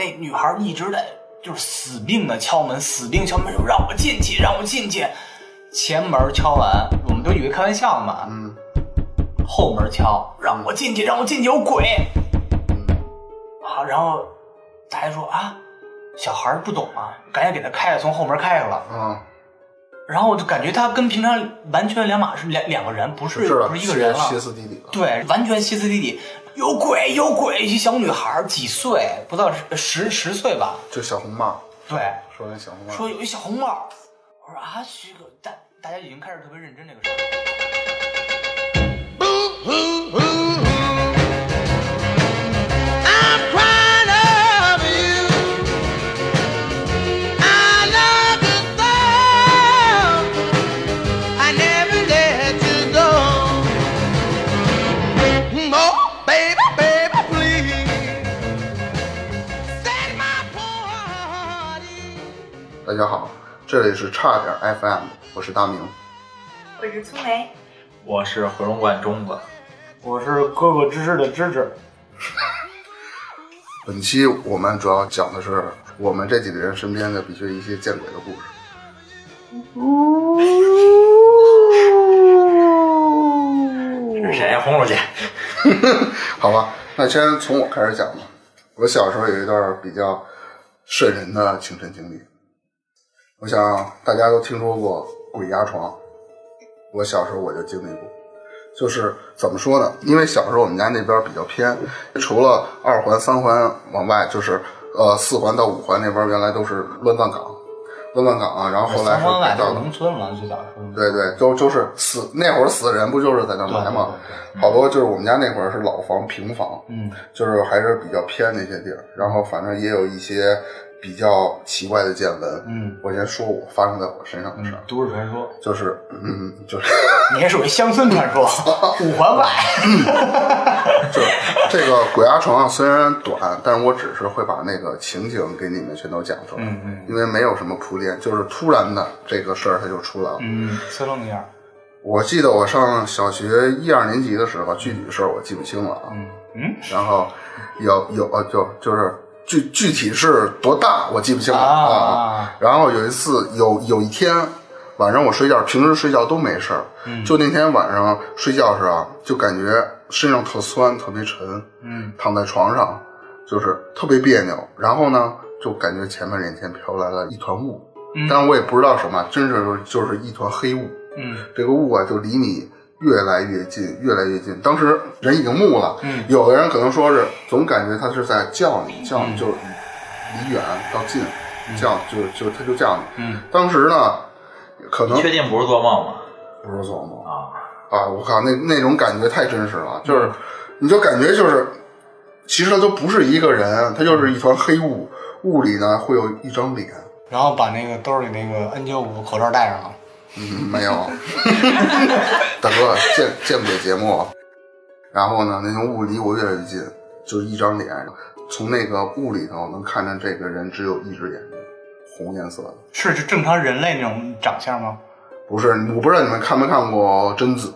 那女孩一直在就是死命的敲门，死命敲门，说让我进去，让我进去。前门敲完，我们都以为开玩笑嘛，嗯后门敲，让我进去，让我进去，有鬼嗯啊！然后大家说啊，小孩不懂啊，赶紧给他开开，从后门开开了。嗯，然后我就感觉他跟平常完全两码事，两两个人，不是是，不是一个人了。歇斯底里了。对，完全歇斯底里，有鬼有鬼！一小女孩几岁，不到十十十岁吧？就小红帽，对，说那小红帽，说有一小红帽。我说啊，这个大大家已经开始特别认真这个事儿。家好，这里是差点 FM，我是大明。我是粗梅，我是回龙观中子，我是哥哥芝芝的芝芝，本期我们主要讲的是我们这几个人身边的必须一些见鬼的故事。是谁？轰出去！好吧，那先从我开始讲吧。我小时候有一段比较瘆人的亲身经历，我想大家都听说过鬼压床，我小时候我就经历过。就是怎么说呢？因为小时候我们家那边比较偏，除了二环、三环往外，就是呃四环到五环那边原来都是乱葬岗，乱葬岗啊，然后后来是三环外都是改造农村嘛，最早是。对对，都就是死那会儿死人不就是在那埋吗？好多就是我们家那会儿是老房平房，嗯，就是还是比较偏那些地儿，然后反正也有一些比较奇怪的见闻。嗯，我先说我发生在我身上的事儿，都市传说，就是嗯，就是 你还属于乡村传说，五环外。就是这个鬼压床啊，虽然短，但是我只是会把那个情景给你们全都讲出来，嗯嗯因为没有什么铺垫，就是突然的这个事儿它就出来了。嗯，呲楞一下。我记得我上小学一二年级的时候，具体的事儿我记不清了啊。嗯嗯，然后有有呃就就是具具体是多大我记不清了啊啊。然后有一次有有一天晚上我睡觉，平时睡觉都没事儿，嗯就那天晚上睡觉时啊，就感觉身上特酸，特别沉，嗯，躺在床上就是特别别扭。然后呢，就感觉前面眼前飘来了一团雾，嗯但是我也不知道什么，真是就是一团黑雾。嗯这个雾啊，就离你越来越近，越来越近。当时人已经木了，嗯有的人可能说是总感觉他是在叫你，叫你就是离远到近，叫就就他就叫你。嗯，当时呢，可能你确定不是做梦吗？不是做梦啊，啊！我靠，那那种感觉太真实了，就是你就感觉就是，其实他都不是一个人，他就是一团黑雾，雾里呢会有一张脸。然后把那个兜里那个 N 九五口罩戴上了。嗯，没有，大哥见 见不得节目。然后呢，那种雾离我越来越近，就是一张脸，从那个雾里头能看见这个人只有一只眼睛，红颜色的。是就正常人类那种长相吗？不是，我不知道你们看没看过贞子，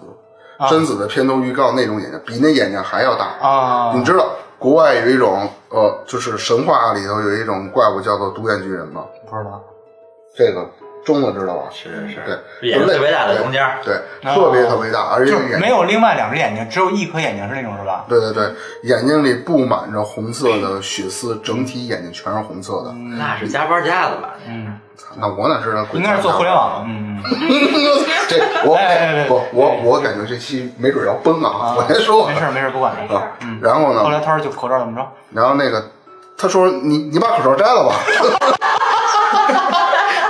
啊贞子的片头预告那种眼睛，比那眼睛还要大。啊，你知道国外有一种呃，就是神话里头有一种怪物叫做独眼巨人吗？不知道。这个中了知道吧？是是是，对，眼睛特别大的中间儿，对，啊特别特别大，而且眼睛没有另外两只眼睛，只有一颗眼睛是那种是吧？对对对，眼睛里布满着红色的血丝，整体眼睛全是红色的。那是加班加的吧？嗯，那我哪知道？应该是做互联网的。嗯，这我哎哎哎不我我感觉这期没准要崩啊！我先说没事没事，不管没事了。啊儿。嗯，然后呢，后来他说就口罩怎么着？然后那个他说你你把口罩摘了吧。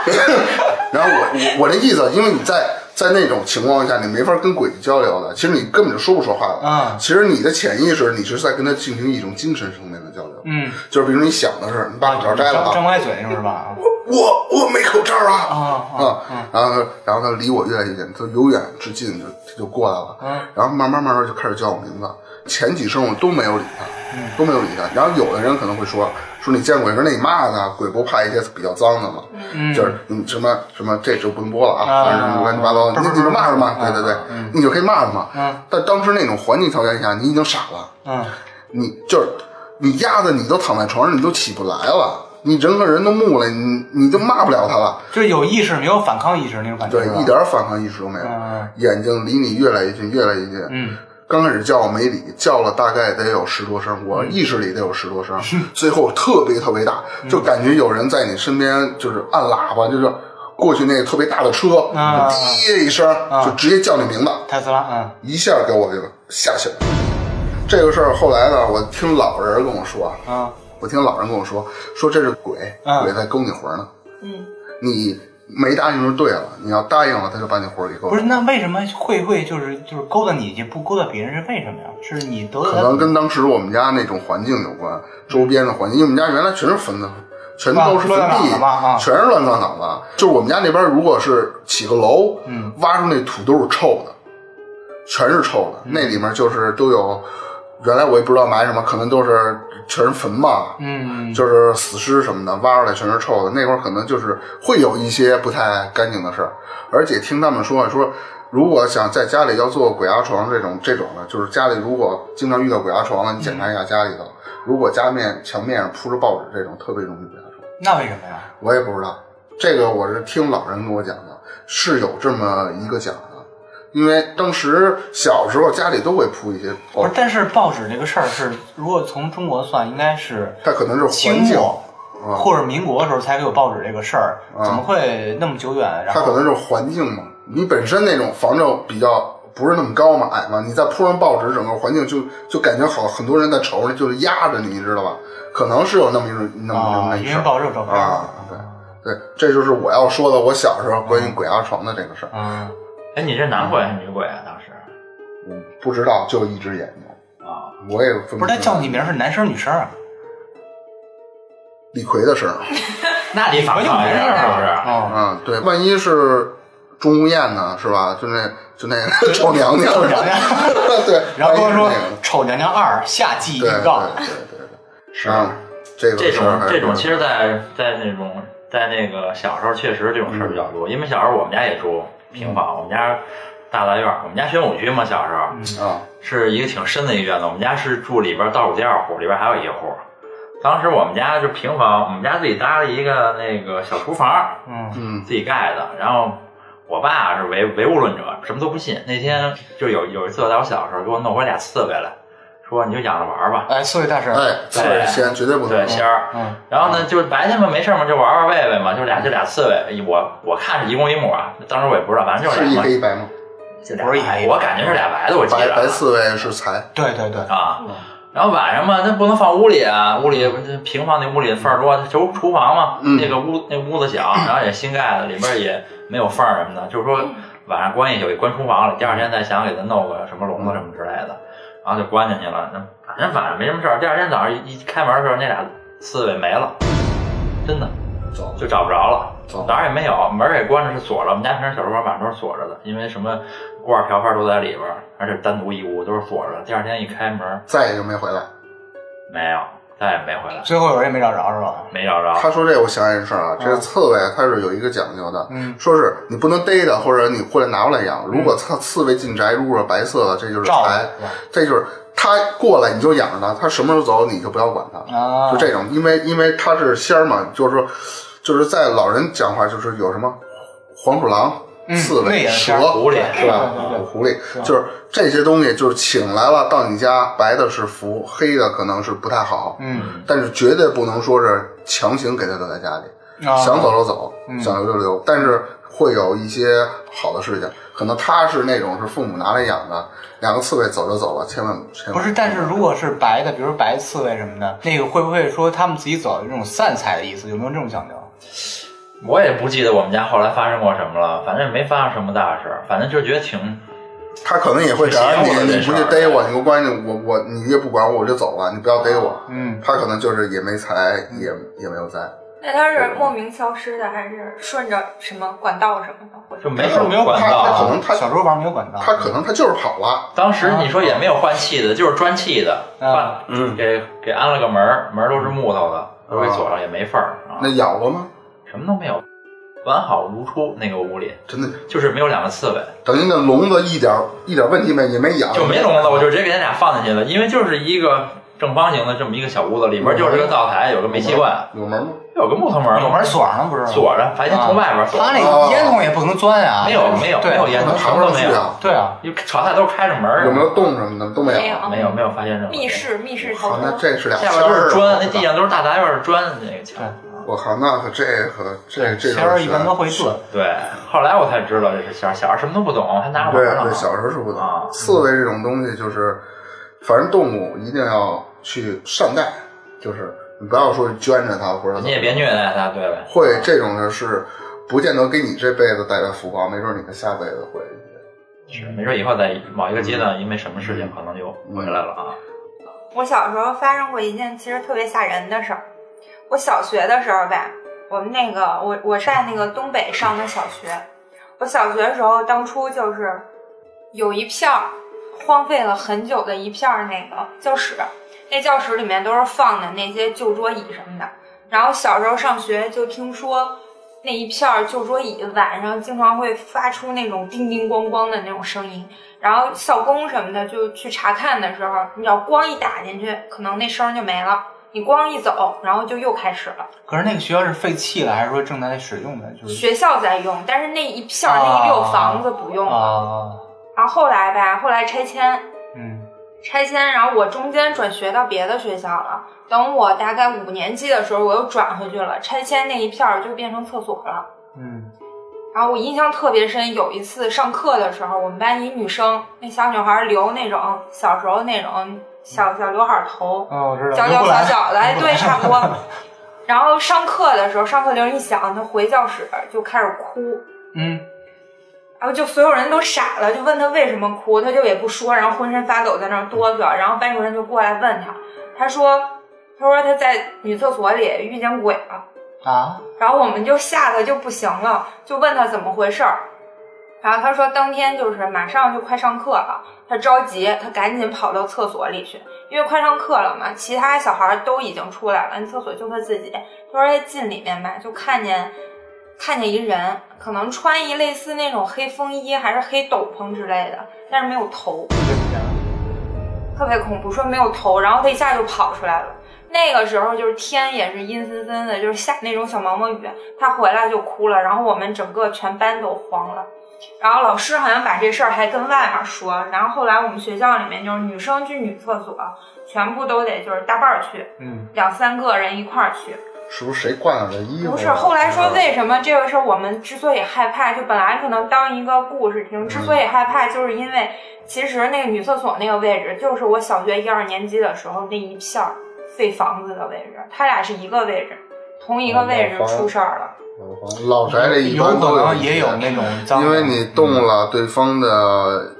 然后我我我这意思，因为你在在那种情况下，你没法跟鬼交流的，其实你根本就说不说话的。啊其实你的潜意识，你是在跟他进行一种精神层面的交流。嗯，就是比如你想的是，你把口罩摘了张啊，张不开嘴是吧？我我没口罩啊啊啊啊！然后他然后他离我越来越近，他由远至近就他就过来了，嗯然后慢慢慢慢就开始叫我名字，前几声我都没有理他，嗯都没有理他。然后有的人可能会说说你见鬼，说那你骂他，鬼不怕一些比较脏的吗？嗯。就是你什么什么这就不用播了啊，啊。反正什么乱七八糟的，你你就骂他嘛，对对对嗯，你就可以骂他嘛。嗯。但当时那种环境条件下，你已经傻了，嗯。你就是你压的你都躺在床上，你都起不来了，你人和人都木了，你你就骂不了他了。就有意识没有反抗意识那种感觉，对一点反抗意识都没有，嗯。眼睛离你越来越近，越来越近。嗯，刚开始叫我没理，叫了大概得有十多声，嗯。我意识里得有十多声，最后特别特别大，就感觉有人在你身边，就是按喇叭，就是过去那个特别大的车，啊。滴一声就直接叫你名字，特斯拉，嗯。一下给我就吓醒了。这个事儿后来呢，我听老人跟我说，嗯我听老人跟我说，说这是鬼，嗯鬼在勾你魂呢。嗯，你没答应就对了，你要答应了，他就把你活儿给勾了。不是，那为什么会会就是就是勾搭你去，不勾搭别人是为什么呀？是你得可能跟当时我们家那种环境有关，周边的环境，因为我们家原来全是坟的，全都是坟乱地全是乱葬岗的。就是我们家那边如果是起个楼，嗯，挖出那土都是臭的，全是臭的，那里面就是都有，原来我也不知道埋什么，可能都是全是坟吧，嗯就是死尸什么的，挖出来全是臭的。那会儿可能就是会有一些不太干净的事儿，而且听他们说说，如果想在家里要做鬼压床这种这种的，就是家里如果经常遇到鬼压床了，你检查一下家里头，如果家面墙面上铺着报纸这种，特别容易鬼压床。那为什么呀？我也不知道，这个我是听老人跟我讲的，是有这么一个讲的。因为当时小时候家里都会铺一些报纸，，不是但是报纸这个事儿是，如果从中国算，应该是它可能是清环境，末啊或者民国的时候才有报纸这个事儿，啊怎么会那么久远？然它可能是环境嘛，你本身那种房子比较不是那么高嘛，矮嘛，你再铺上报纸，整个环境就就感觉好，很多人在瞅着，就是压着你，你知道吧？可能是有那么一种那么一事儿因为报纸有照片啊，对对，这就是我要说的，我小时候关于鬼压床的这个事儿，嗯，哎，你这男鬼还是女鬼啊？当时我不知道，就一只眼睛，啊，我也分不是他叫你名儿是男生女生啊？李逵的声儿，那你反抗一下是不是？哦，嗯，对，万一是钟无艳呢，是吧？就那就那个 丑娘娘，丑娘娘 对，然后说万一是那个《丑娘娘二》下季对预告，对对对对，是啊，这个这事儿还是种这种，其实在，在那种在那个小时候，确实这种事儿比较多。因为小时候我们家也住平房，我们家大杂院儿，我们家玄武区嘛，小时候嗯，是一个挺深的一个院子。我们家是住里边倒数第二户，里边还有一户。当时我们家就平房，我们家自己搭了一个那个小厨房，嗯嗯自己盖的。然后我爸是唯唯物论者，什么都不信。那天就有有一次，在我小时候给我弄回俩刺猬来，说你就养着玩儿吧。哎，刺猬大神，哎，刺猬仙绝对不能对，仙儿。嗯然后呢，就是白天嘛没事嘛，就玩玩喂喂嘛，就俩就俩刺猬。我我看是一公一母啊，当时我也不知道，反正就是是一俩嘛，黑一白吗？就俩不是一黑一白我感觉是俩白的，我记白得白刺猬是财，对对对，啊。然后晚上嘛，那不能放屋里啊，屋里平房那屋里缝儿多，就厨房嘛，嗯那个屋那屋子小，然后也新盖的，里边也没有缝儿什么的，就是说晚上关进去，给关厨房了，第二天再想给它弄个什么笼子什么之类的，然后就关进去了。那反正反正没什么事儿，第二天早上一开门的时候，那俩刺猬没了，真的走就找不着了。哪儿也没有，门儿也关着，是锁着。我们家平时小厨房晚上都是锁着的，因为什么锅碗瓢盆都在里边儿，而且单独一屋都是锁着的。第二天一开门，再也就没回来。没有，再也没回来，最后有人也没找着是吧？没找着。他说这，我想起一事儿啊，这个刺猬它是有一个讲究的，嗯，说是你不能逮它，或者你过来拿过来养。如果刺刺猬进宅，如果是白色的，这就是照财，这就是它过来你就养着它，它什么时候走你就不要管它，啊，就这种，因为因为它是仙儿嘛，就是说，就是在老人讲话就是有什么黄鼠狼、嗯刺猬、蛇、狐狸是吧？狐狸就是这些东西，就是请来了到你家，白的是福，黑的可能是不太好，嗯，但是绝对不能说是强行给他留在家里，啊想走就走，嗯想留就留，但是会有一些好的事情，可能他是那种是父母拿来养的，两个刺猬走就走了，千万千万不是，但是如果是白的，比如白刺猬什么的，那个会不会说他们自己走有这种散财的意思？有没有这种讲究？我也不记得我们家后来发生过什么了，反正也没发生什么大事儿，反正就觉得挺他可能也会这样，挺邪乎的你你不去逮我，你给我关进，我我你越不管我，我就走了，你不要逮我。嗯，他可能就是也没财，也也没有灾，那他是莫名消失的，还是顺着什么管道什么的？就没是没有管他他可。能他小时候玩没有管道，他可能他就是跑了，当时你说也没有换气的，就是砖砌的，啊。换嗯。给给安了个门儿，门儿都是木头的，都给锁上，也没缝儿啊。那，咬过吗？什么都没有，完好如初。那个屋里真的，就是没有两个刺猬，等于那笼子一点一点问题没也没养，就没笼子，我就直接给他俩放进去了，因为就是一个正正方形的这么一个小屋子，里边就是个灶台，有个煤气罐，有门吗？有个木头门，有门锁上不是？锁着，白天从外边锁着。他那烟囱也不能钻啊。没有没有没有烟囱，什么都没有。对啊，因为炒菜都是开着门儿，有没有洞什么的都没有。没有没有没有发现什么密室密室逃好，那脱。这是俩下边都是砖，那地上都是大杂院的砖，那个墙。我靠，那可这个这这仙儿一般都会做。对，后来我才知道这是仙儿，小时候什么都不懂，还拿对玩呢。对，小时候是不懂啊。刺猬这种东西就是，反正动物一定要去善待，就是你不要说捐着它或者怎么你也别虐待它，对呗？会这种的是不见得给你这辈子带来福报，没准你的下辈子会。是，没准以后在某一个阶段，因为什么事情可能就回来了啊。我小时候发生过一件其实特别吓人的事儿。我小学的时候吧，我们那个我我在那个东北上的小学。我小学的时候，当初就是有一片儿荒废了很久的一片儿那个教室，那教室里面都是放的那些旧桌椅什么的。然后小时候上学就听说那一片儿旧桌椅晚上经常会发出那种叮叮咣咣的那种声音，然后校工什么的就去查看的时候，你要光一打进去，可能那声就没了；你光一走，然后就又开始了。可是那个学校是废弃了，还是说正在使用的？就是学校在用，但是那一片儿、那一溜房子不用了。啊，然后后来呗，后来拆迁，嗯拆迁，然后我中间转学到别的学校了。等我大概五年级的时候，我又转回去了。拆迁那一片儿就变成厕所了。嗯然后我印象特别深，有一次上课的时候，我们班一女生，那小女孩留那种小时候那种小小刘海头，哦，我知道，小小小小的，哎，对，差不多。然后上课的时候，上课铃一响，他回教室就开始哭，嗯，然后就所有人都傻了，就问他为什么哭，他就也不说，然后浑身发抖在那儿哆嗦，然后班主任就过来问他，他说，他说他在女厕所里遇见鬼了。啊，然后我们就吓得就不行了，就问他怎么回事儿。然后他说当天就是马上就快上课了，他着急，他赶紧跑到厕所里去，因为快上课了嘛，其他小孩都已经出来了，厕所就他自己。他说他进里面吧，就看见看见一人，可能穿一类似那种黑风衣还是黑斗篷之类的，但是没有头，特别恐怖，说没有头，然后他一下就跑出来了。那个时候就是天也是阴森森的，就是下那种小毛毛雨。他回来就哭了，然后我们整个全班都慌了。然后老师好像把这事儿还跟外面说，然后后来我们学校里面就是女生去女厕所，全部都得就是搭伴儿去，嗯，两三个人一块儿去。是不是谁挂了这衣服啊？不是，后来说为什么这个事儿我们之所以害怕，就本来可能当一个故事听，之所以害怕，就是因为其实那个女厕所那个位置，就是我小学一二年级的时候那一片儿废房子的位置，它俩是一个位置，同一个位置出事儿了。老宅这一有可能也有那种脏，因为你动了对方的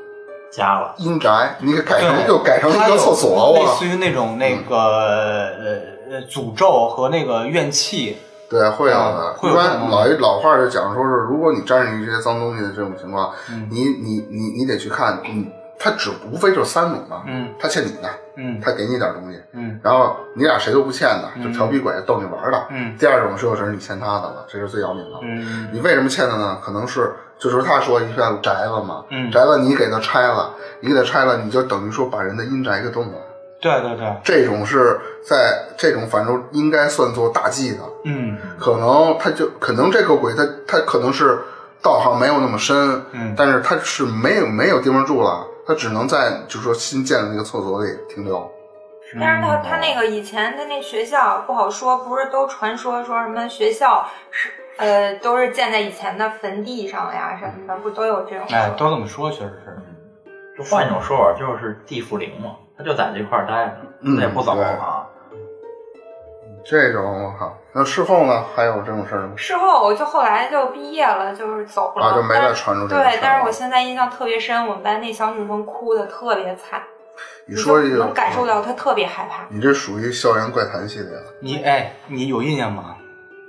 家了，阴宅，你给改成对。又改成一个厕所，我类似于那种那个呃呃诅咒和那个怨气，对，会有的。一般老一老话就讲说是，如果你沾上一些脏东西的这种情况，嗯。你你你你得去看，嗯，他只无非就是三种嘛，嗯。他欠你的，嗯他给你点东西，嗯然后你俩谁都不欠的，就调皮鬼逗你玩的。嗯第二种就是你欠他的了，这是最要命的。嗯你为什么欠他呢？可能是就是他说一片宅子嘛，嗯宅子你给他拆了，你给他拆了，你就等于说把人的阴宅给动了。对对对，这种是在这种反正应该算作大忌的，嗯可能他就可能这个鬼他他可能是道行没有那么深，嗯但是他是没有没有地方住了，他只能在就是说新建的那个厕所里停留。但是他他那个以前他那学校不好说，不是都传说说什么学校是呃都是建在以前的坟地上呀什么的，不都有这种？哎，都这么说，确实是，就换一种说法，就是地缚灵嘛，他就在这块儿待着，嗯他也不走啊。这种我靠，那事后呢还有这种事儿吗？事后我就后来就毕业了，就是走了，啊就没再传出这个事儿对，但是我现在印象特别深，我们班那小女生哭的特别惨，你说这个能感受到她特别害怕。你这属于校园怪谈系列的。你哎，你有印象吗？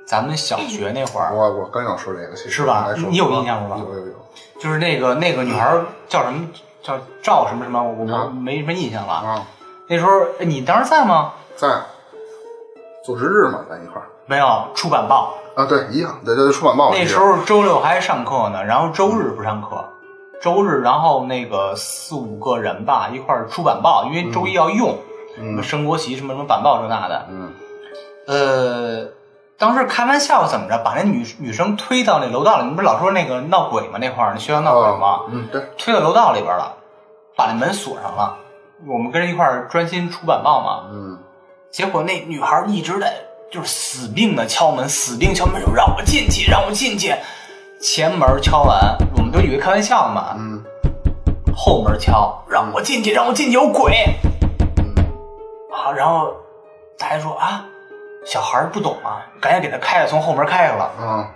咱们小学那会儿，我我刚要说这个，是吧你有印象吗有有有。就是那个那个女孩叫什么叫赵什么什么，我没什么印象了。啊，那时候哎你当时在吗？在组织日嘛，咱一块儿。没有出版报，啊，对，一样，对对，出版报那时候周六还上课呢，然后周日不上课，周日然后那个四五个人吧一块儿出版报，因为周一要用，什么升国旗，什么什么板报这那的。嗯。呃，当时开玩笑怎么着，把那女女生推到那楼道里，你不是老说那个闹鬼吗？那块儿那学校闹鬼吗？哦嗯，对，推到楼道里边了，把那门锁上了。我们跟人一块儿专心出版报嘛，嗯结果那女孩一直在就是死命的敲门，死命敲门，说让我进去，让我进去。前门敲完，我们都以为开玩笑嘛，嗯后门敲，让我进去，让我进去，有鬼嗯啊！然后大家说啊，小孩不懂啊，赶紧给他开了，从后门开开了。嗯，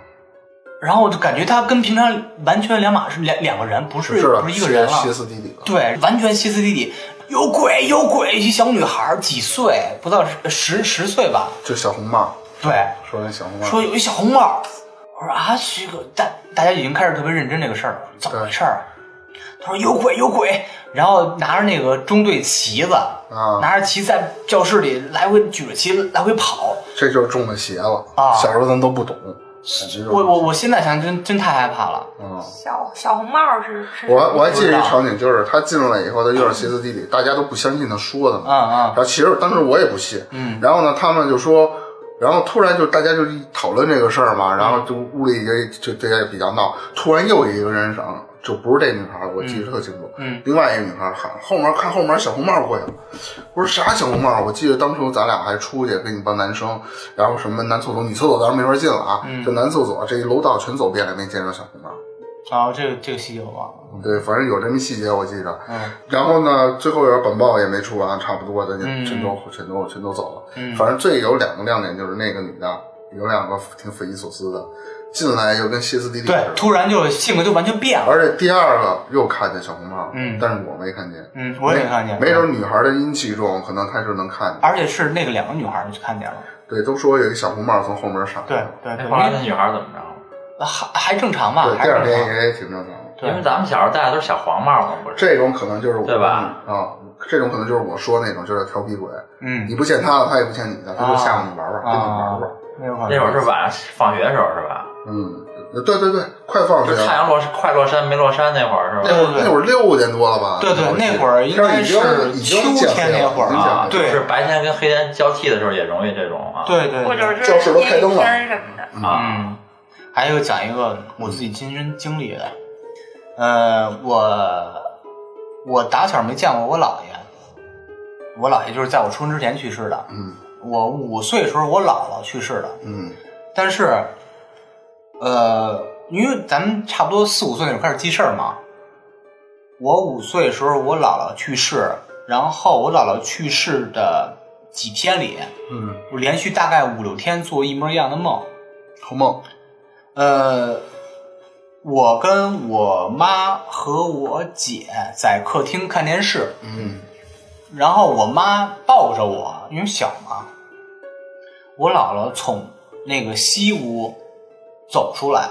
然后我就感觉他跟平常完全两码事，两两个人，不是是，不是一个人了。歇斯底里了。对，完全歇斯底里，有鬼有鬼！一小女孩几岁，不到十十十岁吧？就小红帽，对，说那小红帽，说有一小红帽。我说啊，这个大大家已经开始特别认真这个事儿了，怎么回事儿？他说有鬼有鬼，然后拿着那个中队旗子，啊拿着旗在教室里来回举着旗来回跑。这就是中了邪了啊小时候咱都不懂，我我我现在想真真太害怕了。嗯。小小红帽是是我我还记得一场景，就是他进来以后，他有点歇斯底里，大家都不相信他说的嘛。啊啊然后其实当时我也不信，嗯然后呢，他们就说，然后突然就大家就讨论这个事儿嘛，然后就屋里也就大家也比较闹，突然又一个人上，就不是这女孩，我记得特清楚，嗯另外一个女孩喊后面看后面小红帽过去了，我说啥小红帽？我记得当初咱俩还出去跟一帮男生，然后什么男厕所、女厕所当然没法进了啊，嗯就男厕所这一楼道全走遍了，没见着小红帽。啊，这个这个细节我忘了。对，反正有这么细节我记着。嗯然后呢，最后有本报也没出完，差不多的就全都、全都全都走了。嗯反正最有两个亮点就是那个女的有两个挺匪夷所思的，进来又跟歇斯底里似对，的。突然就性格就完全变了。而且第二个又看见小红帽，嗯但是我没看见。嗯，我也没看见。没准女孩的阴气重，可能她就能看见。而且是那个两个女孩儿就看见了。对，都说有一个小红帽从后门上来对了。对对，后来那为女孩怎么着？还还正常吧，对，还第二天常。也挺正常的。对因为咱们小时候戴的都是小黄帽嘛，不是？这种可能就是我对吧啊，这种可能就是我说那种，就是调皮鬼。嗯你不欠他的，他也不欠你的，他就吓唬你玩玩，跟你玩玩。那会儿那会儿是晚上放学的时候是吧？嗯，对对对，快放学了。就太阳落快落山没落山那会儿是吧？对对对那会儿六点多了吧？对对，那会儿应该是秋天那会儿啊，对，是白天跟黑天交替的时候也容易这种啊。对对，对或者是教室都开灯了阴天什么的。啊，嗯，还有讲一个我自己亲身经历的，呃，我我打小没见过我姥爷，我姥爷就是在我出生之前去世的，嗯我五岁时候我姥姥去世的，嗯但是，呃，因为咱们差不多四五岁那会儿开始记事儿嘛。我五岁的时候，我姥姥去世，然后我姥姥去世的几天里，嗯，我连续大概五六天做一模一样的梦。好梦，呃，我跟我妈和我姐在客厅看电视，嗯然后我妈抱着我，因为小嘛，我姥姥从那个西屋走出来，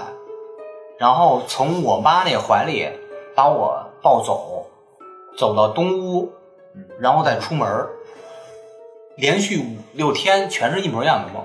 然后从我妈那怀里把我抱走，走到东屋，然后再出门儿连续五六天全是一模一样的梦。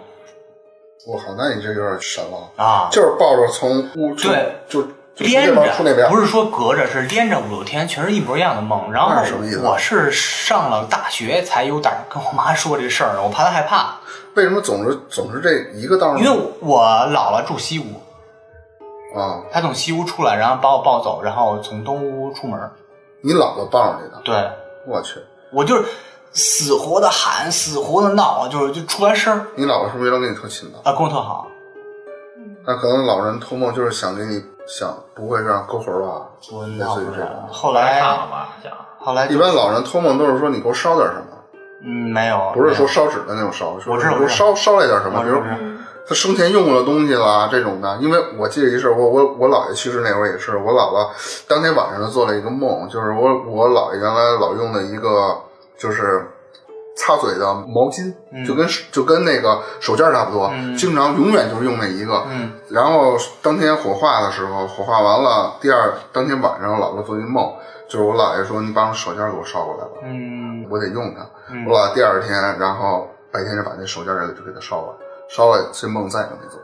我靠，那你这有点神了，啊，就是抱着从屋对。就连着，不是说隔着，是连着五六天，全是一模一样的梦。然后我是上了大学才有胆儿跟我妈说这事儿的，我怕她害怕，为什么总是总是这一个道儿呢？因为我姥姥住西屋，啊，她从西屋出来，然后把我抱走，然后从东屋出门。你姥姥抱着你的，对我去，我就是死活的喊，死活的闹，就是就出完声儿你姥姥是不是原来跟你特亲的？啊，跟我特好。那可能老人托梦就是想给你想不会让勾魂吧？我类闹不是似于这种。后来来看了吧，想后来一般老人托梦都是说你给我烧点什么，嗯没有，不是说烧纸的那种烧，说我知道你给我烧烧来点什么，比如他生前用过的东西啦这种的。因为我记得一事，我我我姥爷去世那会儿也是，我姥姥当天晚上就做了一个梦，就是我我姥爷原来老用的一个就是。擦嘴的毛巾，嗯就跟就跟那个手绢差不多，嗯经常永远就是用那一个。嗯然后当天火化的时候，火化完了，第二当天晚上，姥姥做一梦，就是我姥爷说：“你把我手绢给我捎过来吧，嗯我得用它。嗯我姥第二天，然后白天就把那手绢也就给他烧了，烧了，这梦再也没做。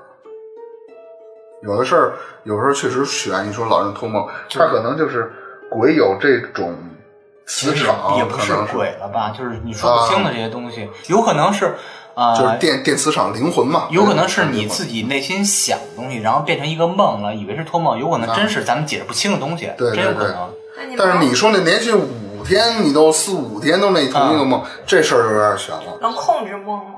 有的事儿，有时候确实悬。你说老人托梦，他可能就是鬼有这种磁场也不是鬼了吧？就是你说不清的这些东西，有可能是啊，就是电电磁场灵魂嘛，有可能是你自己内心想的东西，然后变成一个梦了，以为是托梦，有可能真是咱们解释不清的东西，啊对有可能。但是你说那连续五天，你都四五天都那同一个梦，这事儿就有点悬了。能控制梦吗？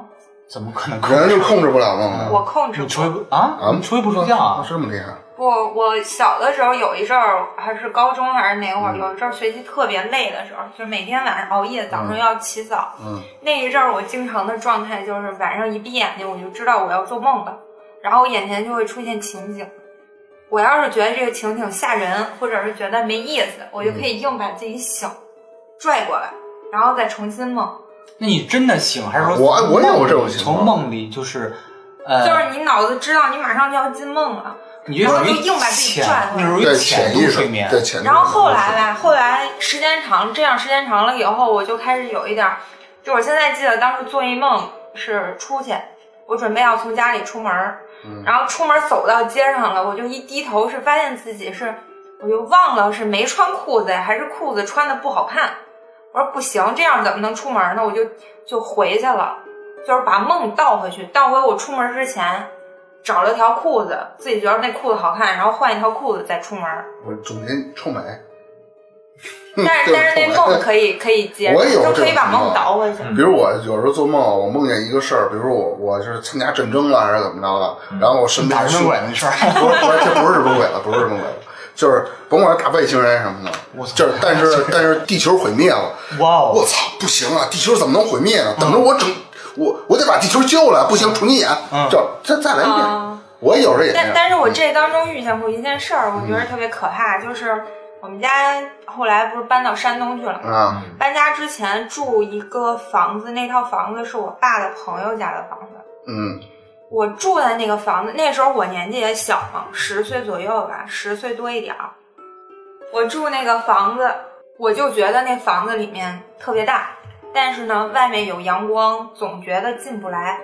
怎么可能？人就控制不了梦啊！我控制你不啊？啊你吹不睡觉啊？这么厉害？不，我小的时候有一阵儿，还是高中还是哪会儿，嗯有一阵儿学习特别累的时候，就每天晚上熬夜，早上要起早。嗯，那一阵儿我经常的状态就是晚上一闭眼睛，我就知道我要做梦了，然后我眼前就会出现情景。我要是觉得这个情景吓人，或者是觉得没意思，我就可以硬把自己醒拽过来，然后再重新梦。那你真的醒，还是说我我有这种从梦里就是，呃，就是你脑子知道你马上就要进梦了，你就属于然后就硬把自己拽，回来那属于对浅度潜意识睡眠。对潜意识。然后后来吧，后来时间长，这样时间长了以后，我就开始有一点儿，就我现在记得当时做一梦是出去，我准备要从家里出门儿，然后出门走到街上了，我就一低头是发现自己是，我就忘了是没穿裤子呀，还是裤子穿的不好看。我说不行，这样怎么能出门呢？我就就回去了，就是把梦倒回去，倒回我出门之前。找了条裤子，自己觉得那裤子好看，然后换一条裤子再出门。我总结臭美。但 是但是那梦可以可以接我也有受，就可以把梦倒回去。比如我有时候做梦，我梦见一个事儿，比如说我我是参加战争了还是怎么着的，然后我身边打日兄本鬼那事儿，不是不是，这不是日本鬼了，不是日本鬼了，就是甭管是打外星人什么的，我操就是但是 但是地球毁灭了，哇哦！我操，不行啊，地球怎么能毁灭呢？等着我整我我得把地球救了，不行，重新演，嗯就再再来一遍啊。我有时候也，但但是我这当中遇见过一件事儿，我觉得特别可怕，就是我们家后来不是搬到山东去了吗？啊，搬家之前住一个房子，那套房子是我爸的朋友家的房子。嗯我住的那个房子，那时候我年纪也小嘛，十岁左右吧，十岁多一点儿。我住那个房子，我就觉得那房子里面特别大，但是呢，外面有阳光，总觉得进不来。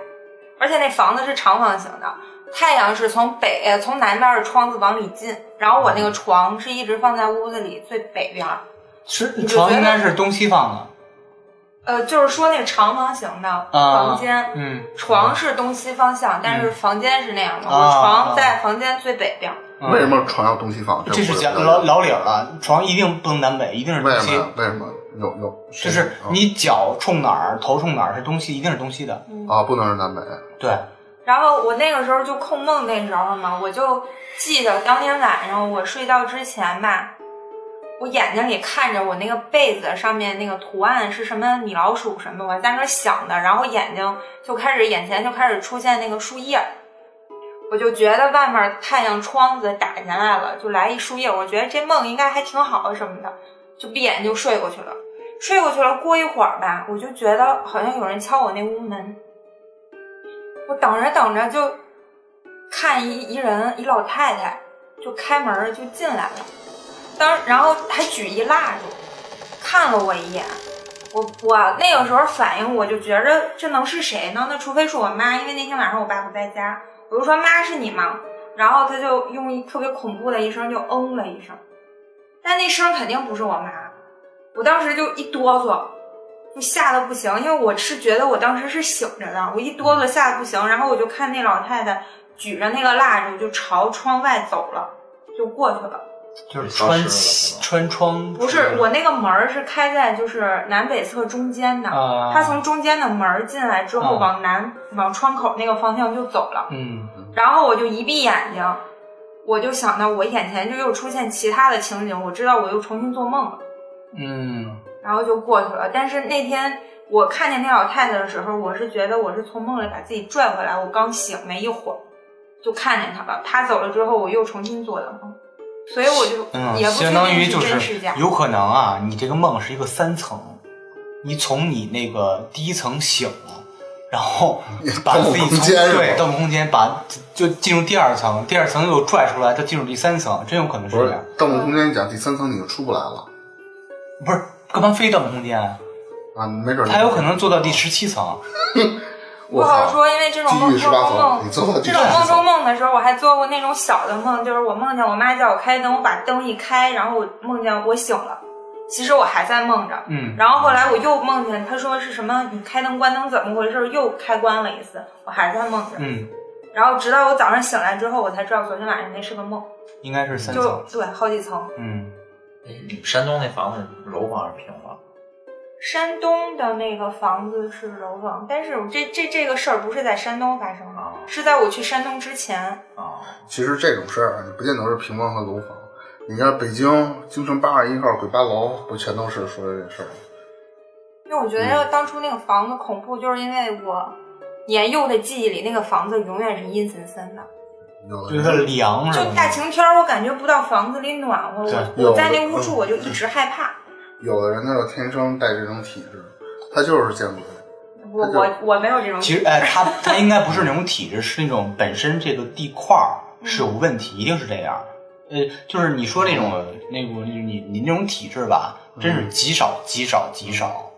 而且那房子是长方形的，太阳是从北呃从南边的窗子往里进，然后我那个床是一直放在屋子里最北边儿。是你床应该是东西放的，呃，就是说那个长方形的啊房间，嗯，床是东西方向，但是房间是那样的。啊我床在房间最北边。嗯为什么床要东西方？这是讲讲老老理儿了，床一定不能南北，一定是东西为什么。为什么有有？就是啊你脚冲哪儿，头冲哪儿是东西，一定是东西的。啊，不能是南北。对，然后我那个时候就控梦，那时候嘛，我就记得当天晚上我睡觉之前吧，我眼睛里看着我那个被子上面那个图案是什么米老鼠什么，我在那儿想的，然后眼睛就开始眼前就开始出现那个树叶，我就觉得外面太阳窗子打进来了，就来一树叶，我觉得这梦应该还挺好什么的，就闭眼就睡过去了。睡过去了，过一会儿吧，我就觉得好像有人敲我那屋门，我等着等着就看一一人一老太太就开门就进来了，当然后还举一蜡烛，看了我一眼。我我那个时候反应，我就觉着这能是谁呢？那除非是我妈，因为那天晚上我爸不在家，我就说妈是你吗？然后他就用一特别恐怖的一声就嗯了一声，但那声肯定不是我妈，我当时就一哆嗦，就吓得不行，因为我是觉得我当时是醒着的，我一哆嗦吓得不行，然后我就看那老太太举着那个蜡烛就朝窗外走了，就过去了。就是穿穿窗不是我那个门儿是开在就是南北侧中间的，啊，他从中间的门儿进来之后嗯往南往窗口那个方向就走了，嗯然后我就一闭眼睛，我就想到我眼前就又出现其他的情景，我知道我又重新做梦了。嗯然后就过去了。但是那天我看见那老太太的时候，我是觉得我是从梦里把自己拽回来，我刚醒没一会儿就看见她了。她走了之后，我又重新做的梦，所以我就嗯，也不确相当于定就是真是假。有可能啊，你这个梦是一个三层，你从你那个第一层醒了，然后 把自己从对盗梦空间把就进入第二层，第二层又拽出来，再进入第三层，真有可能是这样。《盗梦空间》讲第三层你就出不来了不是干嘛非盗梦空间啊？啊，没准儿他有可能做到第十七层。不好说，因为这种梦做狱十八层，梦这种梦中，梦的时候，我还做过那种小的梦，就是我梦见我妈叫我开灯，我把灯一开，然后我梦见我醒了，其实我还在梦着。嗯，然后后来我又梦见他说是什么，你开灯关灯怎么回事？又开关了一次，我还在梦着。嗯，然后直到我早上醒来之后，我才知道昨天晚上那是个梦，应该是三层就。对好几层。嗯，哎你们山东那房子楼房还是平房？山东的那个房子是楼房，但是这这这个事儿不是在山东发生的，啊是在我去山东之前。啊，其实这种事儿啊，你不见得是平房和楼房。你看北京京城八十一号鬼八楼，不全都是说的这事儿吗？因为我觉得当初那个房子恐怖，就是因为我年幼的记忆里那个房子永远是阴森森的，就凉是吗？大晴天儿我感觉不到房子里暖和，我我在那屋住我就一直害怕。有的人他就天生带这种体质，他就是见鬼。我我我没有这种其实，哎，他他应该不是那种体质，是那种本身这个地块儿是有问题，一定是这样。呃，就是你说那种那个你你那种体质吧，真是极少极少极少。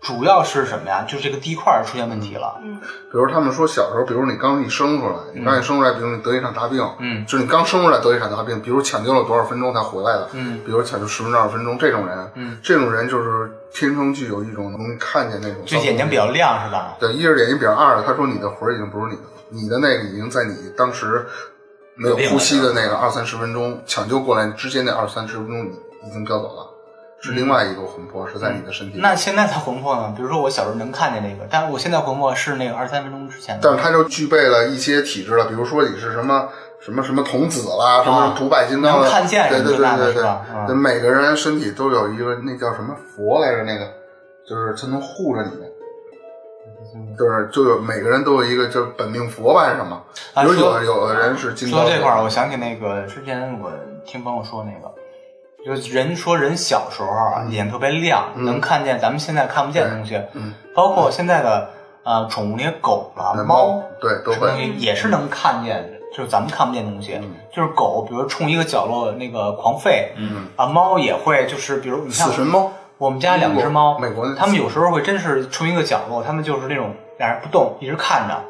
主要是什么呀？就是这个地块儿出现问题了。嗯。比如他们说小时候，比如你刚一生出来，你刚一生出来，比如你得一场大病，嗯。就是你刚生出来得一场大病，比如抢救了多少分钟才回来的，嗯。比如抢救十分钟、二十分钟，这种人，嗯，这种人就是天生具有一种能看见那种，就眼睛比较亮是吧？对，一是眼睛比较二，他说你的魂儿已经不是你的，你的那个已经在你当时没有呼吸的那个二三十分钟抢救过来之间那二三十分钟，你已经飘走了，是另外一个魂魄是在你的身体里。那现在的魂魄呢？比如说我小时候能看见那个，但是我现在魂魄是那个二三分钟之前的。但是他就具备了一些体质了，比如说你是什么什么什么童子啦，什么不败金刚能看见对对对对对嗯对，每个人身体都有一个那叫什么佛来着，那个就是他能护着你。就是就有每个人都有一个就是本命佛吧，还是什么？比如有有的人是金刚说到这块儿，我想起那个之前我听朋友说那个，就是人说人小时候啊眼特别亮，嗯。能看见咱们现在看不见的东西，嗯，包括现在的呃宠物那些狗了、那猫，对东会。西也是能看见，就是咱们看不见的东西。嗯。就是狗，比如冲一个角落那个狂吠，嗯。啊，猫也会，就是比如你像死神猫，我们家两只猫，美国的它们有时候会真是冲一个角落，它们就是那种俩人不动，一直看着，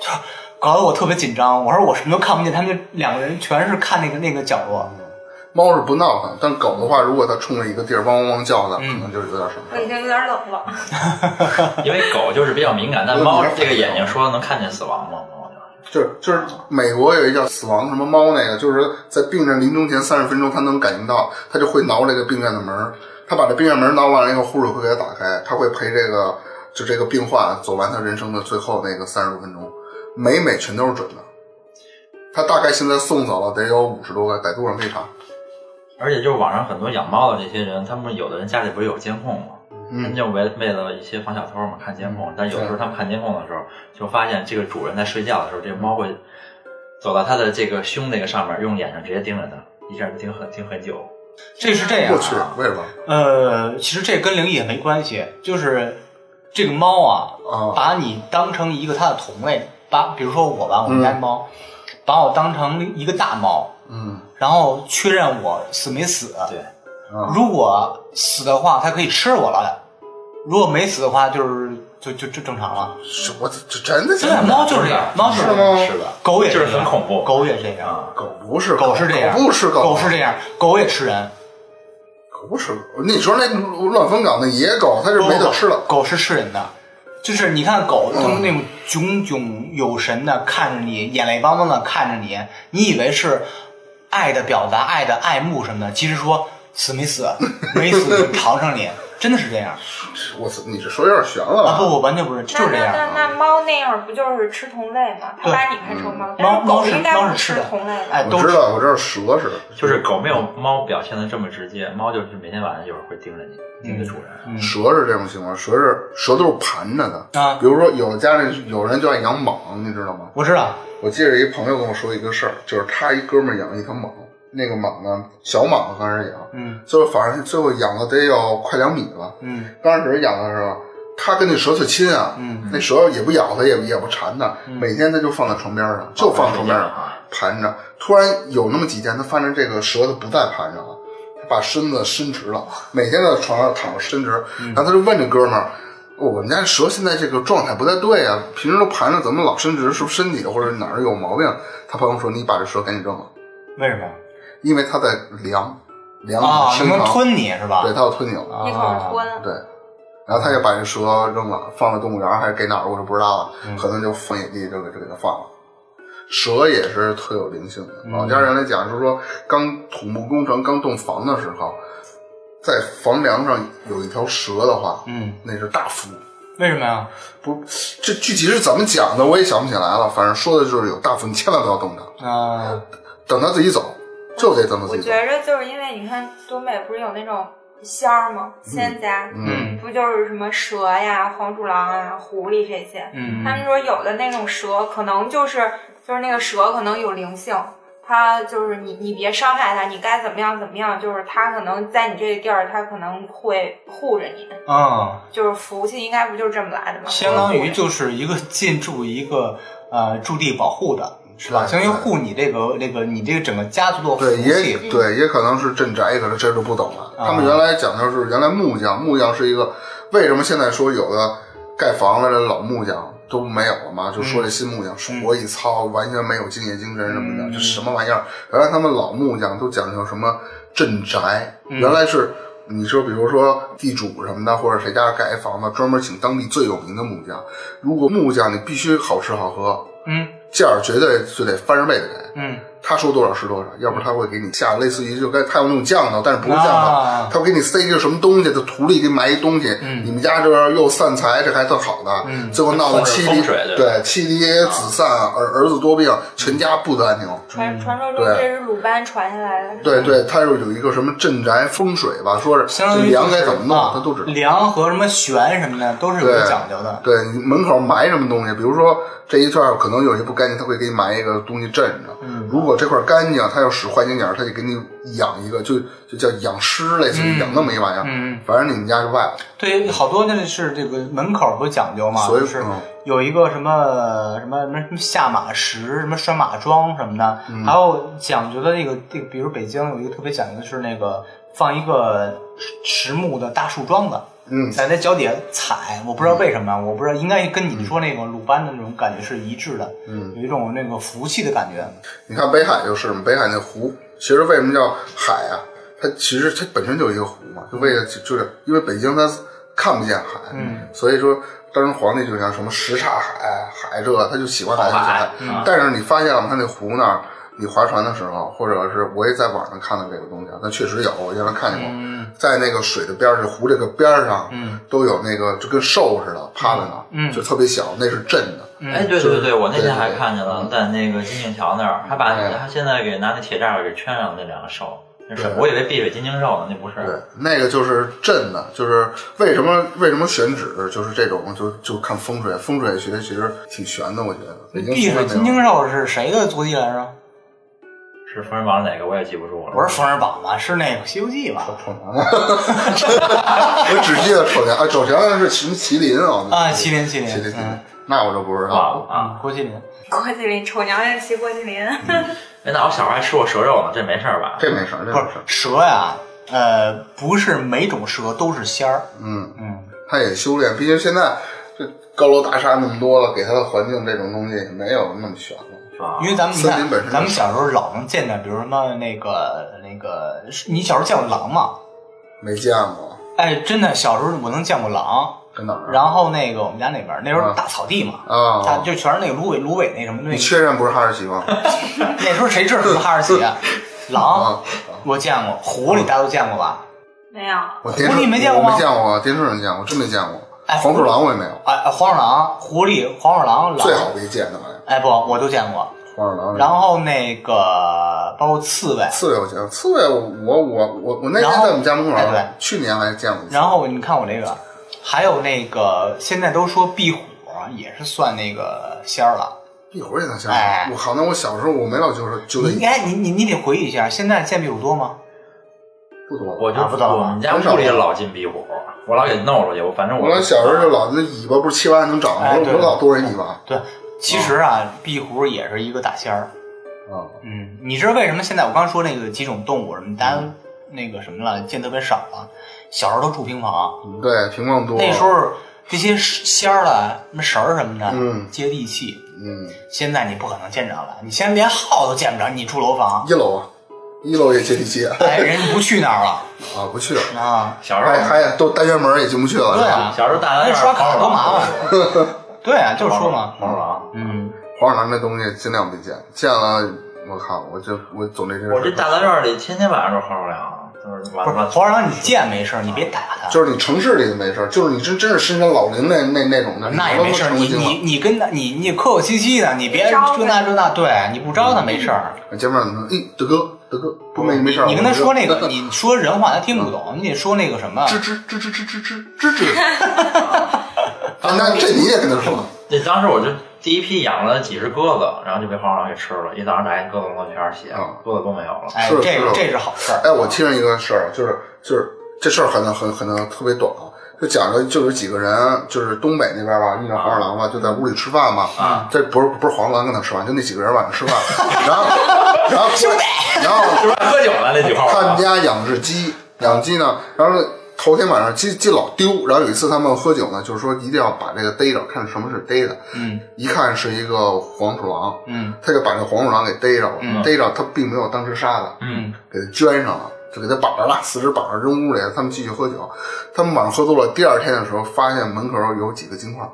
就 搞得我特别紧张。我说我什么都看不见，他们就两个人全是看那个那个角落。猫是不闹腾，但狗的话，如果它冲着一个地儿汪汪汪叫的，嗯可能就是有点什么我。已经有点冷了。因为狗就是比较敏感，但猫这个眼睛说能看见死亡吗？猫就就是就是美国有一叫死亡什么猫那个，就是在病人临终前三十分钟，它能感应到，它就会挠这个病院的门儿。它把这病院门挠完了以后，护士会给它打开，它会陪这个就这个病患走完他人生的最后那个三十多分钟，每每全都是准的。他大概现在送走了得有五十多个，百度上可以查。而且就是网上很多养猫的这些人，他们有的人家里不是有监控吗？他们嗯，就为为了一些防小偷嘛看监控，但有的时候他们看监控的时候，就发现这个主人在睡觉的时候，这个猫会走到他的这个胸那个上面，用眼睛直接盯着他，一下就盯很盯很久。这是这样、我去啊，，为什么？呃，其实这跟灵异也没关系，就是这个猫啊，啊把你当成一个它的同类，把比如说我吧，我们家的猫，把我当成一个大猫，嗯。然后确认我死没死。对，啊，如果死的话，它可以吃我了；如果没死的话，就是就就就正常了。是我这真的现在假的？猫就是这样，猫就是这样吗？是的，狗也就是很恐怖。狗也这样，啊。狗不是狗是这样，狗不是狗，狗是这样，狗也吃人，狗不吃。你说那乱坟岗那野狗，它是没得吃了。狗是吃人的，就是你看狗都那种炯炯有神的看着你，眼泪汪汪的看着你，你以为是爱的表达、爱的爱慕什么的，其实说死没死，没死就尝尝你，真的是这样我操，你这说有点悬了啊！不，吧？我完全不是，就是这样啊。那那那猫那样不就是吃同类吗？它对把你看成猫，猫狗应该是吃的同类哎的。我知道，我知道蛇是，就是狗没有猫表现的这么直接，猫就是每天晚上就是会盯着你，盯着主人。嗯蛇是这种情况，蛇是蛇都是盘着的啊比如说，有的家里有人就爱养蟒，你知道吗？我知道，我记着一朋友跟我说一个事儿，就是他一哥们儿养了一条蟒，那个蟒呢，小蟒刚开始养，嗯最后反正最后养了得有快两米了。嗯刚开始养的时候，它跟那蛇特亲啊，嗯那蛇也不咬它，也也不缠它，每天它就放在床边上，就放床边上啊盘着。突然有那么几天，它发现这个蛇它不再盘着了，它把身子伸直了，每天在床上躺着伸直，然后他就问这哥们儿。哦我们家蛇现在这个状态不太对啊，平时都盘着，怎么老伸直？是不是身体或者哪儿有毛病？他朋友说：“你把这蛇赶紧扔了，为什么呀？因为它在凉。凉啊，能吞你是吧？对，它要吞你。啊一口吞。对，然后他就把这蛇扔了，放在动物园还是给哪儿我就不知道了，嗯可能就放野地就给就给它放了。蛇也是特有灵性的，嗯老家人来讲，就是说刚土木工程刚动房的时候，在房梁上有一条蛇的话，嗯，那是大福。为什么呀？不，这具体是怎么讲的我也想不起来了，反正说的就是有大福，你千万不要动它，啊，等它自己走，就得这么我自己走。觉着就是因为你看东北不是有那种仙儿吗？仙家，嗯不就是什么蛇呀、黄鼠狼啊、狐狸这些？嗯他们说有的那种蛇可能就是就是那个蛇可能有灵性，它就是你你别伤害它，你该怎么样怎么样，就是它可能在你这个地儿，它可能会护着你，嗯，就是福气应该不就是这么来的吗？相当于就是一个进驻一个呃驻地保护的，是吧？相当于护你这个这个你这个整个家族的对，福也气。对，也可能是镇宅，可能这就不懂了。啊他们原来讲究是原来木匠，木匠是一个为什么现在说有的盖房子的老木匠都没有了嘛？就说这新木匠手活一糙，完全没有敬业精神什么的，嗯这什么玩意儿？原来他们老木匠都讲究什么镇宅，嗯原来是。你说，比如说地主什么的，或者谁家盖一房子，专门请当地最有名的木匠。如果木匠你必须好吃好喝，嗯价儿绝对就得翻着倍的给。嗯他说多少是多少，要不然他会给你下类似于就该他有那种酱头，但是不是酱头，啊他会给你塞一个什么东西，他土里给你埋一东西，嗯你们家这边又散财，这还特好的，嗯最后闹得妻离对妻离子散，儿儿子多病，全家不得安宁。传传说中这是鲁班传下来的。对对，他又有一个什么镇宅风水吧，说是相当于梁该怎么弄，啊他都知道。梁和什么悬什么的都是有对讲究的。对你门口埋什么东西，比如说这一串可能有些不干净，他会给你埋一个东西镇着。嗯如果这块干净，他要使坏心眼儿，他就给你养一个，就就叫养尸，类似于嗯养那么一玩意儿。嗯反正你们家是坏了。对，好多那是这个门口不讲究嘛，所以就是嗯有一个什么什么什么什么下马石、什么拴马桩什么的，嗯还有讲究的那个这个，比如北京有一个特别讲究的是那个放一个实木的大树桩子，嗯，在那脚底下踩，我不知道为什么，我不知道应该跟你说那个鲁班的那种感觉是一致的，嗯，有一种那个福气的感觉，你看北海就是嘛，北海那湖，其实为什么叫海啊？它其实它本身就一个湖嘛，就为了就就是因为北京它看不见海，嗯，所以说当时皇帝就想什么什刹海、海这，他就喜欢海，就喜欢海。嗯但是你发现了吗？他那湖那儿，你划船的时候，或者是我也在网上看到这个东西啊，那确实有，我原来看见过，嗯在那个水的边儿，这湖这个边儿上，嗯，都有那个就跟兽似的趴在那儿，嗯就特别小，那是震的。哎，对对对，我那天还看见了，在那个金锭桥那儿，还把哎他现在给拿那铁栅栏给圈上那两个兽，那是我以为碧水金睛兽呢，那不是。对，那个就是震的，就是为什么为什么选址就是这种，就就看风水，风水学其实挺玄的，我觉得。碧水金睛兽是谁的足迹来着？是《封神榜》哪个我也记不住了。不是《封神榜》吧？是那个《西游记》吧？丑娘娘，我只记得丑娘啊，丑娘是什么麒麟啊？啊，麒麟，麒麟，麒麟，麒麟嗯，那我就不知道了。啊。啊，郭麒麟。郭麒麟，丑娘娘骑郭麒麟。哎，那我小时候还吃过蛇肉呢，这没事儿吧？这没事儿，这不是没事。蛇呀，呃，不是每种蛇都是仙儿。嗯，嗯，他也修炼，毕竟现在这高楼大厦那么多了，给他的环境这种东西没有那么悬了。因为咱们你看，咱们小时候老能见到，比如什么那个那个，你小时候见过狼吗？没见过，哎，真的，小时候我能见过狼。真的？然后那个我们家那边那时候啊大草地嘛，啊它就全是那个芦苇芦苇那什么那你。确认不是哈士奇吗？那时候谁知道什么哈士奇啊？狼啊，我见过，狐狸大家都见过吧？没有，我狐狸没见过吗我没见过，电视上见过，真没见过。哎黄鼠狼我也没有，哎，哎黄鼠狼、狐狸、黄鼠狼、狼，最好别见的玩意儿。哎不，我都见过。黄鼠狼，然后那个包括刺猬，刺猬我见过，刺猬我我我我那天在我们家门口哎对，去年还见过一次。然后你看我这个，还有那个现在都说壁虎啊也是算那个仙儿了。壁虎也能见哎过，我靠，那我小时候我没老就是就你应该你你你得回忆一下，现在见壁虎多吗？不多。我就啊不知道我们家屋里老进壁虎，我老给弄出去。我反正我我小时候就老那尾巴不是七八还能长吗？哎对我我老多人尾巴。对，其实啊，壁虎也是一个大仙儿。啊，嗯，你知道为什么现在我刚说那个几种动物什么，大家那个什么了，见特别少了。小时候都住平房，对，平房多。那时候这些仙儿了什么神儿什么的，嗯接地气。嗯，现在你不可能见着了，你现在连号都见不着，你住楼房，一楼啊，一楼也接地气啊，哎，人家不去那儿了 啊不去了，啊。小时候还还都单元门也进不去了，对啊，小时候大家那刷卡多麻烦。对啊，就说嘛，黄鼠狼。嗯，黄鼠狼这东西尽量别见，见了我靠，我就我总这这我这大杂院里天天晚上都是黄鼠狼，都是晚不是黄鼠狼，你见没事儿，你别打它。就是你城市里的没事儿，就是你真真是深山老林那那那种的，那也没事儿，你你你跟他你你客客气气的，你别别招他这那这那，对，你不招他没事儿。你见面怎么？哎，德哥，德哥，不没没事，你跟他说那个，你说人话他听不懂，你得说那个什么。吱吱吱吱吱吱吱吱吱。那 那这你也跟他说，那当时我就第一批养了几只鸽子，然后就被黄鼠狼给吃了，一早上打开鸽子笼子全是血嗯，鸽子都没有了。哎，是是这个这是好事儿。哎，我听着一个事儿，就是就是这事儿很可能特别短啊，就讲着就有几个人，就是东北那边吧，遇上黄鼠狼吧，就在屋里吃饭嘛。啊，这不是不是黄鼠狼跟他吃饭，就那几个人晚上吃饭，然后 然后然后就是喝酒了那几号。他们家养只鸡，养鸡呢，然后呢头天晚上鸡鸡老丢，然后有一次他们喝酒呢，就是说一定要把这个逮着，看什么是逮的，嗯一看是一个黄鼠狼，嗯他就把这黄鼠狼给逮着了，嗯逮着他并没有当时杀的，嗯，给他圈上了，就给他绑着了，四肢绑着扔屋里，他们继续喝酒。他们晚上喝多了，第二天的时候发现门口有几个金块，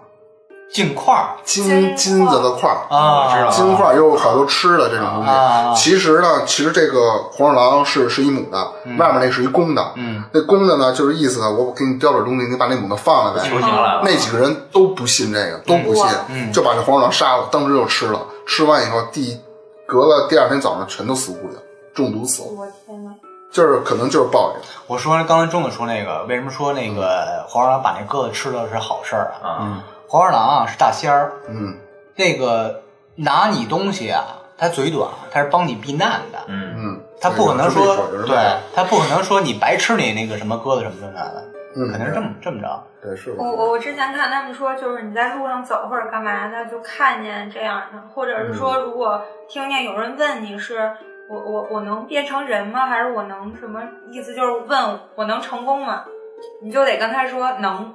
镜块儿金金金子的块儿。啊，我知道金块儿有好多吃的这种东西，啊其实呢，其实这个黄鼠狼是是一母的，外面那是一公的，嗯，那公的呢就是意思呢，我给你叼点东西，你把那母的放了呗。球形来了。那几个人都不信这个，都不信，嗯就把这黄鼠狼杀了，当时就吃了。吃完以后，第隔了第二天早上全都死屋里了，中毒死了，我天呐，就是可能就是报应。我说刚才钟子说那个，为什么说那个黄鼠狼把那鸽子吃了是好事儿啊？啊，黄鼠狼啊是大仙儿，嗯那个拿你东西啊，他嘴短，他是帮你避难的，嗯，嗯，他不可能说对说，他不可能说你白吃你那个什么鸽子什么这那的，嗯，肯定是这么这么着。对是我我我之前看他们说，就是你在路上走或者干嘛的，就看见这样的，或者是说，如果听见有人问你是我我我能变成人吗？还是我能什么意思？就是问我能成功吗？你就得跟他说能，嗯，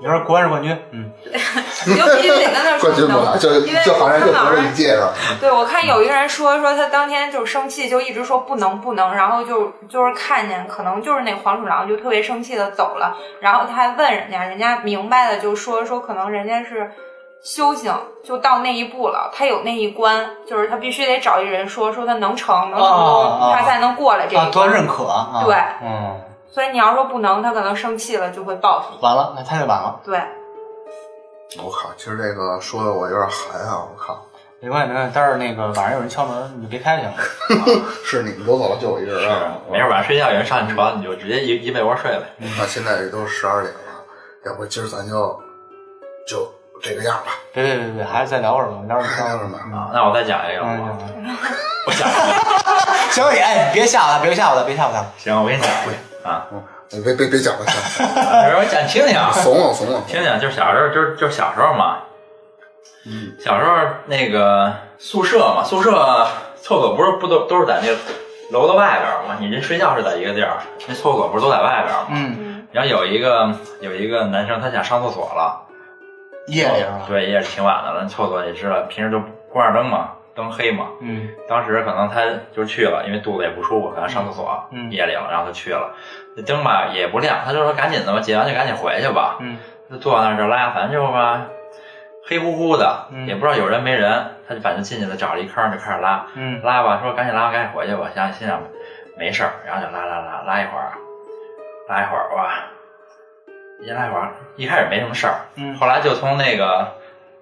你说国安是冠军，嗯，你就必须得跟他说 冠军嘛，能，就因为就好像就得了我看网上一届上，对，我看有一个人说说他当天就生气，就一直说不能不能，然后就就是看见可能就是那黄鼠狼就特别生气的走了，然后他还问人家，人家明白了就说说可能人家是修行就到那一步了，他有那一关，就是他必须得找一人说说他能成能成功，他才能过来这啊，一关。多认可啊，对。嗯，所以你要说不能，他可能生气了就会报复你。完了，那他就完了，对，我靠，其实这个说的我有点寒啊，我靠，没关系，没关系，待会儿那个晚上有人敲门，你就别开行。是你们都走了，就我一人是啊，没事，晚上睡觉有人上你床，你就直接一一被窝睡呗。那现在也都十二点了，要不今儿咱就就这个样吧，别别别别，还是再聊会儿吧，聊会儿天聊会儿吧啊，那我再讲一个，嗯 我讲一个，行，你哎，别吓唬他，别吓唬他，别吓唬他。行，我给你讲一个啊，嗯，别别别讲了，行，我讲听听 啊，怂了怂了，听听，就是小时候，就是就是小时候嘛，嗯，小时候那个宿舍嘛，宿舍厕所不是不都都是在那楼的外边嘛？你这睡觉是在一个地儿，那厕所不是都在外边嘛？嗯，嗯，然后有一个有一个男生，他想上厕所了，夜里是吧？对，夜是挺晚的了，厕所也知道，平时都关着灯嘛，灯黑嘛。嗯。当时可能他就去了，因为肚子也不舒服，可能上厕所，嗯。夜里了，然后他去了。那灯吧也不亮，他就说赶紧的吧，解完就赶紧回去吧。嗯。就坐那儿就拉，反正就吧，黑乎乎的，嗯。也不知道有人没人，他就反正进去了，找了一坑就开始拉，嗯。拉吧，说赶紧拉，赶紧回去吧，想心想没事儿，然后就拉拉拉拉一会儿，拉一会儿吧，一拉一会儿，一开始没什么事儿，嗯。后来就从那个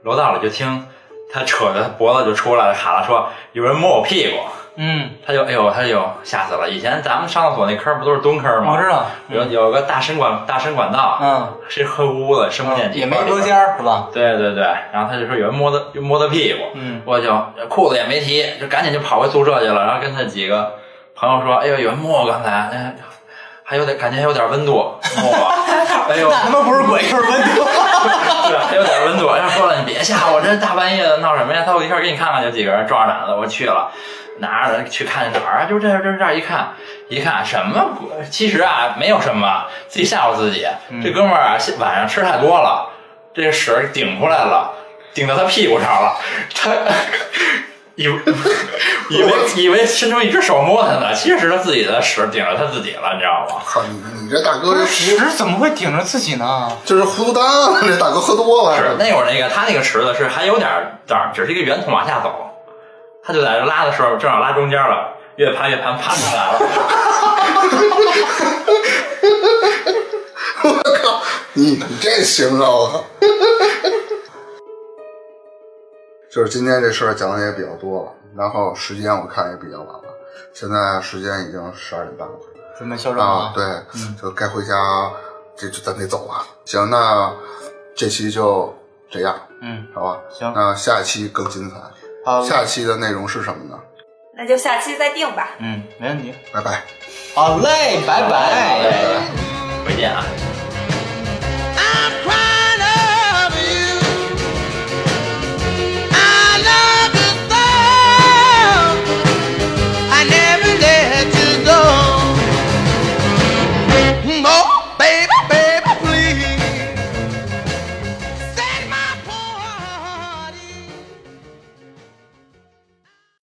楼道里就听他扯着脖子就出来了，喊了说有人摸我屁股，嗯，他就哎呦他就吓死了。以前咱们上厕所那坑不都是蹲坑吗？我知道。有有个大深管大深管道，嗯，是黑乎乎的，深不见底，也没隔间儿是吧？对对对，然后他就说有人摸他就摸他屁股，嗯我就裤子也没提，就赶紧就跑回宿舍去了，然后跟他几个朋友说，哎呦有人摸我刚才，哎还有点感觉还有点温度，摸我，哎呦那他妈不是鬼就是温度。对，还有点温度。然后说了，你别吓我，这大半夜的闹什么呀？他说一块儿给你看看，有几个人壮着胆子，我去了，拿着去看哪儿啊？就这儿，这儿这儿一看，一看什么鬼？其实啊，没有什么，自己吓唬自己。这哥们儿啊，晚上吃太多了，这个屎顶出来了，顶到他屁股上了，他。以为以为以为伸出一只手摸他呢，其实是他自己的屎顶着他自己了，你知道吗？靠你你这大哥这屎糊怎么会顶着自己呢？就是糊涂蛋啊！这大哥喝多了。是那会儿那个他那个池子是还有点这儿，只是一个圆筒往下走，他就在这拉的时候正好拉中间了，越盘越盘盘上来了。我靠，你你这行啊！我靠。就是今天这事儿讲的也比较多了，然后时间我看也比较晚了，现在时间已经十二点半了。准备销售啊，对，就该回家，这就咱得走了。行，那这期就这样，嗯，好吧？行那下期更精彩。好，下期的内容是什么呢？那就下期再定吧。嗯，没问题。拜拜。好嘞，拜拜。回见啊！